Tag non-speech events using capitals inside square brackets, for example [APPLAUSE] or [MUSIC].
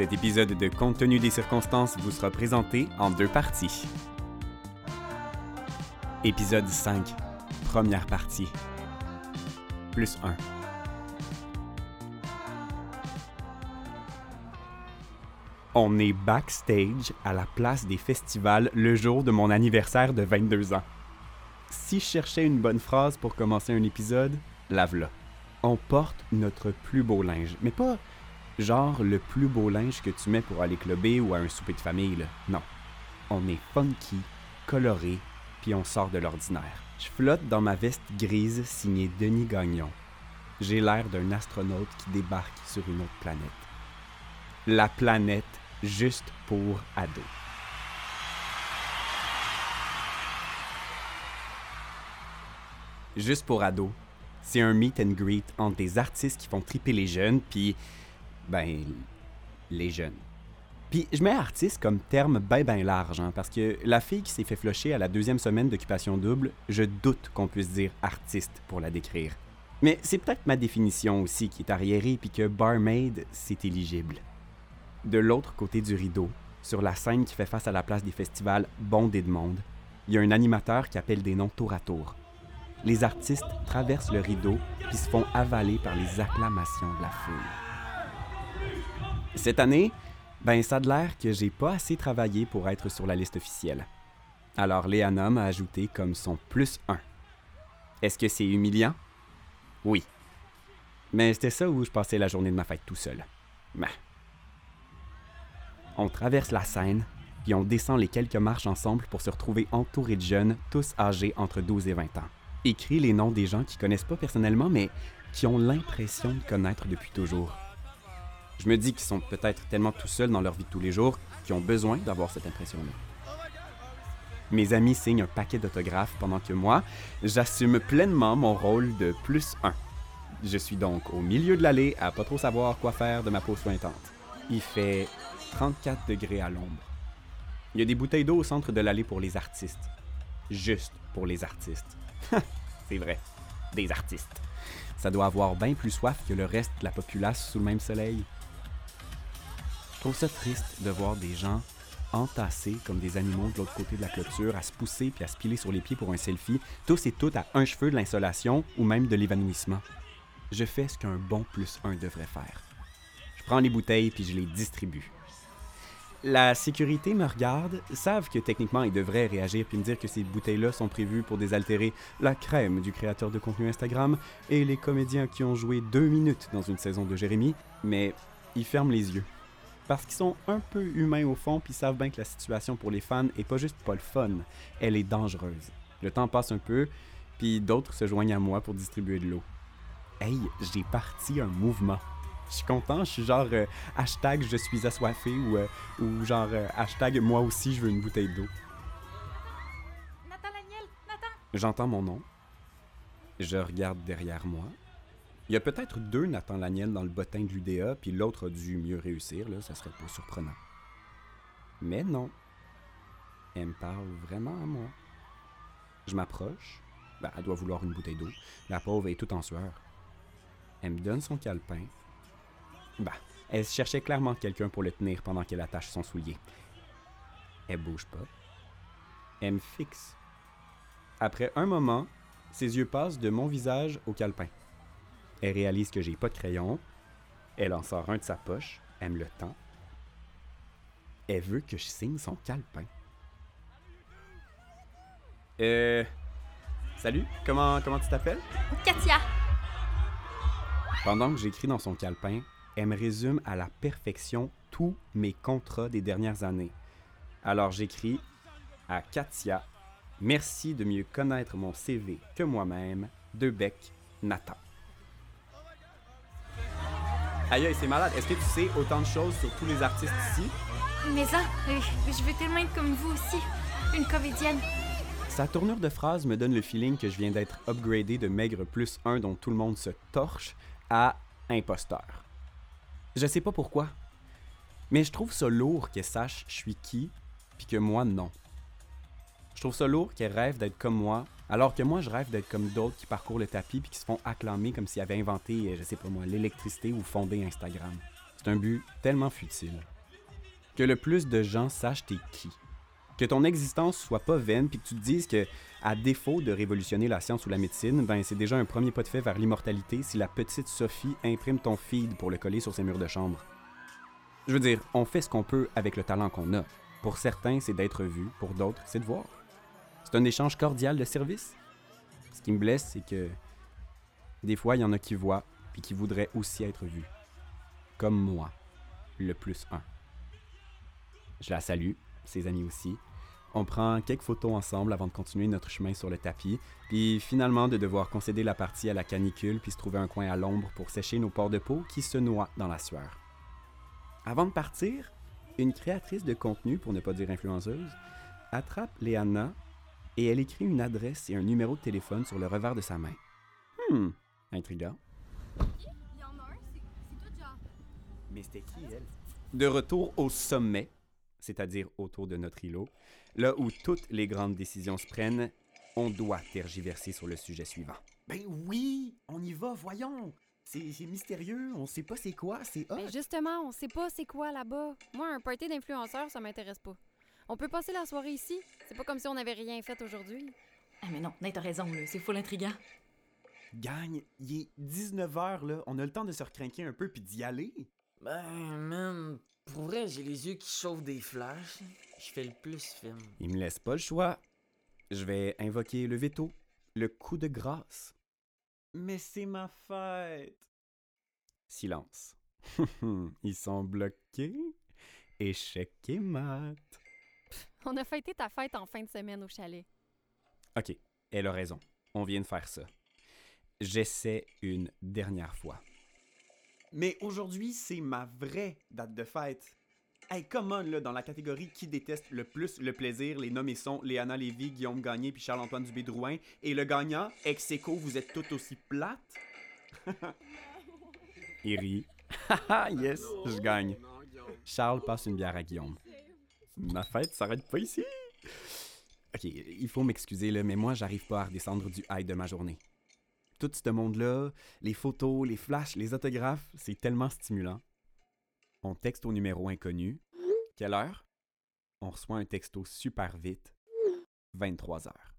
Cet épisode de Contenu des circonstances vous sera présenté en deux parties. Épisode 5, première partie. Plus 1. On est backstage à la place des festivals le jour de mon anniversaire de 22 ans. Si je cherchais une bonne phrase pour commencer un épisode, la v'là. On porte notre plus beau linge, mais pas genre le plus beau linge que tu mets pour aller clubber ou à un souper de famille. Non. On est funky, coloré, puis on sort de l'ordinaire. Je flotte dans ma veste grise signée Denis Gagnon. J'ai l'air d'un astronaute qui débarque sur une autre planète. La planète juste pour ados. Juste pour ados, c'est un meet and greet entre des artistes qui font triper les jeunes, puis ben les jeunes. Puis je mets artiste comme terme ben ben large, hein, parce que la fille qui s'est fait flusher à la deuxième semaine d'occupation double, je doute qu'on puisse dire artiste pour la décrire. Mais c'est peut-être ma définition aussi qui est arriérée, puis que barmaid, c'est éligible. De l'autre côté du rideau, sur la scène qui fait face à la place des festivals bondés de monde, il y a un animateur qui appelle des noms tour à tour. Les artistes traversent le rideau puis se font avaler par les acclamations de la foule. Cette année, ben ça a l'air que j'ai pas assez travaillé pour être sur la liste officielle. Alors Léana m'a ajouté comme son plus un. Est-ce que c'est humiliant? Oui. Mais c'était ça où je passais la journée de ma fête tout seul. Ben. On traverse la scène, puis on descend les quelques marches ensemble pour se retrouver entourés de jeunes, tous âgés entre 12 et 20 ans. Écrit les noms des gens qui connaissent pas personnellement, mais qui ont l'impression de connaître depuis toujours. Je me dis qu'ils sont peut-être tellement tout seuls dans leur vie de tous les jours qu'ils ont besoin d'avoir cette impression-là. Mes amis signent un paquet d'autographes pendant que moi, j'assume pleinement mon rôle de plus un. Je suis donc au milieu de l'allée à pas trop savoir quoi faire de ma peau sointante. Il fait 34 degrés à l'ombre. Il y a des bouteilles d'eau au centre de l'allée pour les artistes. Juste pour les artistes. [LAUGHS] C'est vrai, des artistes. Ça doit avoir bien plus soif que le reste de la populace sous le même soleil. Je trouve ça triste de voir des gens entassés comme des animaux de l'autre côté de la clôture, à se pousser puis à se piler sur les pieds pour un selfie, tous et toutes à un cheveu de l'insolation ou même de l'évanouissement. Je fais ce qu'un bon plus un devrait faire. Je prends les bouteilles puis je les distribue. La sécurité me regarde, savent que techniquement ils devraient réagir puis me dire que ces bouteilles-là sont prévues pour désaltérer la crème du créateur de contenu Instagram et les comédiens qui ont joué deux minutes dans une saison de Jérémy, mais ils ferment les yeux. Parce qu'ils sont un peu humains au fond puis savent bien que la situation pour les fans est pas juste pas le fun, elle est dangereuse. Le temps passe un peu, puis d'autres se joignent à moi pour distribuer de l'eau. Hey, j'ai parti un mouvement. Je suis content, je suis genre euh, hashtag je suis assoiffé ou, euh, ou genre euh, hashtag moi aussi je veux une bouteille d'eau. Nathan Laniel, Nathan! J'entends mon nom. Je regarde derrière moi. Il y a peut-être deux Nathan Laniel dans le bottin de l'UDA, puis l'autre a dû mieux réussir, là, ça serait pas surprenant. Mais non. Elle me parle vraiment à moi. Je m'approche. Ben, elle doit vouloir une bouteille d'eau. La pauvre est toute en sueur. Elle me donne son calepin. Bah, elle cherchait clairement quelqu'un pour le tenir pendant qu'elle attache son soulier. Elle bouge pas. Elle me fixe. Après un moment, ses yeux passent de mon visage au calepin. Elle réalise que j'ai pas de crayon. Elle en sort un de sa poche. Elle me le tend. Elle veut que je signe son calepin. Euh. Salut, comment, comment tu t'appelles? Katia! Pendant que j'écris dans son calepin, elle me résume à la perfection tous mes contrats des dernières années. Alors j'écris à Katia, merci de mieux connaître mon CV que moi-même, de bec Nathan. Aïe, aïe, c'est malade. Est-ce que tu sais autant de choses sur tous les artistes ici? Mais ça, euh, je veux tellement être comme vous aussi. Une comédienne. Sa tournure de phrase me donne le feeling que je viens d'être upgradé de maigre plus 1 dont tout le monde se torche à imposteur. Je sais pas pourquoi, mais je trouve ça lourd qu'elle sache je suis qui, puis que moi non. Je trouve ça lourd qu'elle rêve d'être comme moi, alors que moi je rêve d'être comme d'autres qui parcourent le tapis puis qui se font acclamer comme s'ils avaient inventé, euh, je sais pas moi, l'électricité ou fondé Instagram. C'est un but tellement futile. Que le plus de gens sachent t'es qui. Que ton existence soit pas vaine, puis que tu te dises que, à défaut de révolutionner la science ou la médecine, ben c'est déjà un premier pas de fait vers l'immortalité si la petite Sophie imprime ton feed pour le coller sur ses murs de chambre. Je veux dire, on fait ce qu'on peut avec le talent qu'on a. Pour certains, c'est d'être vu, pour d'autres, c'est de voir. C'est un échange cordial de service. Ce qui me blesse, c'est que des fois, il y en a qui voient, puis qui voudraient aussi être vus. Comme moi, le plus un. Je la salue, ses amis aussi. On prend quelques photos ensemble avant de continuer notre chemin sur le tapis, puis finalement de devoir concéder la partie à la canicule puis se trouver un coin à l'ombre pour sécher nos pores de peau qui se noient dans la sueur. Avant de partir, une créatrice de contenu, pour ne pas dire influenceuse, attrape Léana et elle écrit une adresse et un numéro de téléphone sur le revers de sa main. Hmm, intriguant. Mais c'était qui, elle? De retour au sommet, c'est-à-dire autour de notre îlot, là où toutes les grandes décisions se prennent, on doit tergiverser sur le sujet suivant. Ben oui, on y va, voyons. C'est c'est mystérieux, on sait pas c'est quoi, c'est hot. Ben justement, on sait pas c'est quoi là-bas. Moi, un party d'influenceurs, ça m'intéresse pas. On peut passer la soirée ici. C'est pas comme si on avait rien fait aujourd'hui. Ah, mais non, Nate a raison. C'est full intriguant. Gagne, il est 19h, là. On a le temps de se recrinquer un peu puis d'y aller. Ben, man, pour vrai, j'ai les yeux qui chauffent des flashs. Je fais le plus film. Il me laisse pas le choix. Je vais invoquer le veto, le coup de grâce. Mais c'est ma fête. Silence. [LAUGHS] Ils sont bloqués. Échec et mat. On a fêté ta fête en fin de semaine au chalet. Ok, elle a raison. On vient de faire ça. J'essaie une dernière fois. Mais aujourd'hui, c'est ma vraie date de fête. Hey, come on, là, dans la catégorie qui déteste le plus le plaisir, les nommés sont Léana Lévy, Guillaume Gagné puis Charles-Antoine Dubé-Drouin. Et le gagnant, ex aequo, vous êtes tout aussi plates? [LAUGHS] Il rit. [LAUGHS] Yes, je gagne. Charles passe une bière à Guillaume. Ma fête s'arrête pas ici. Ok, il faut m'excuser, mais moi, j'arrive pas à redescendre du high de ma journée. Tout ce monde-là, les photos, les flashs, les autographes, c'est tellement stimulant. On texte au numéro inconnu. Quelle heure? On reçoit un texto super vite. 23 heures.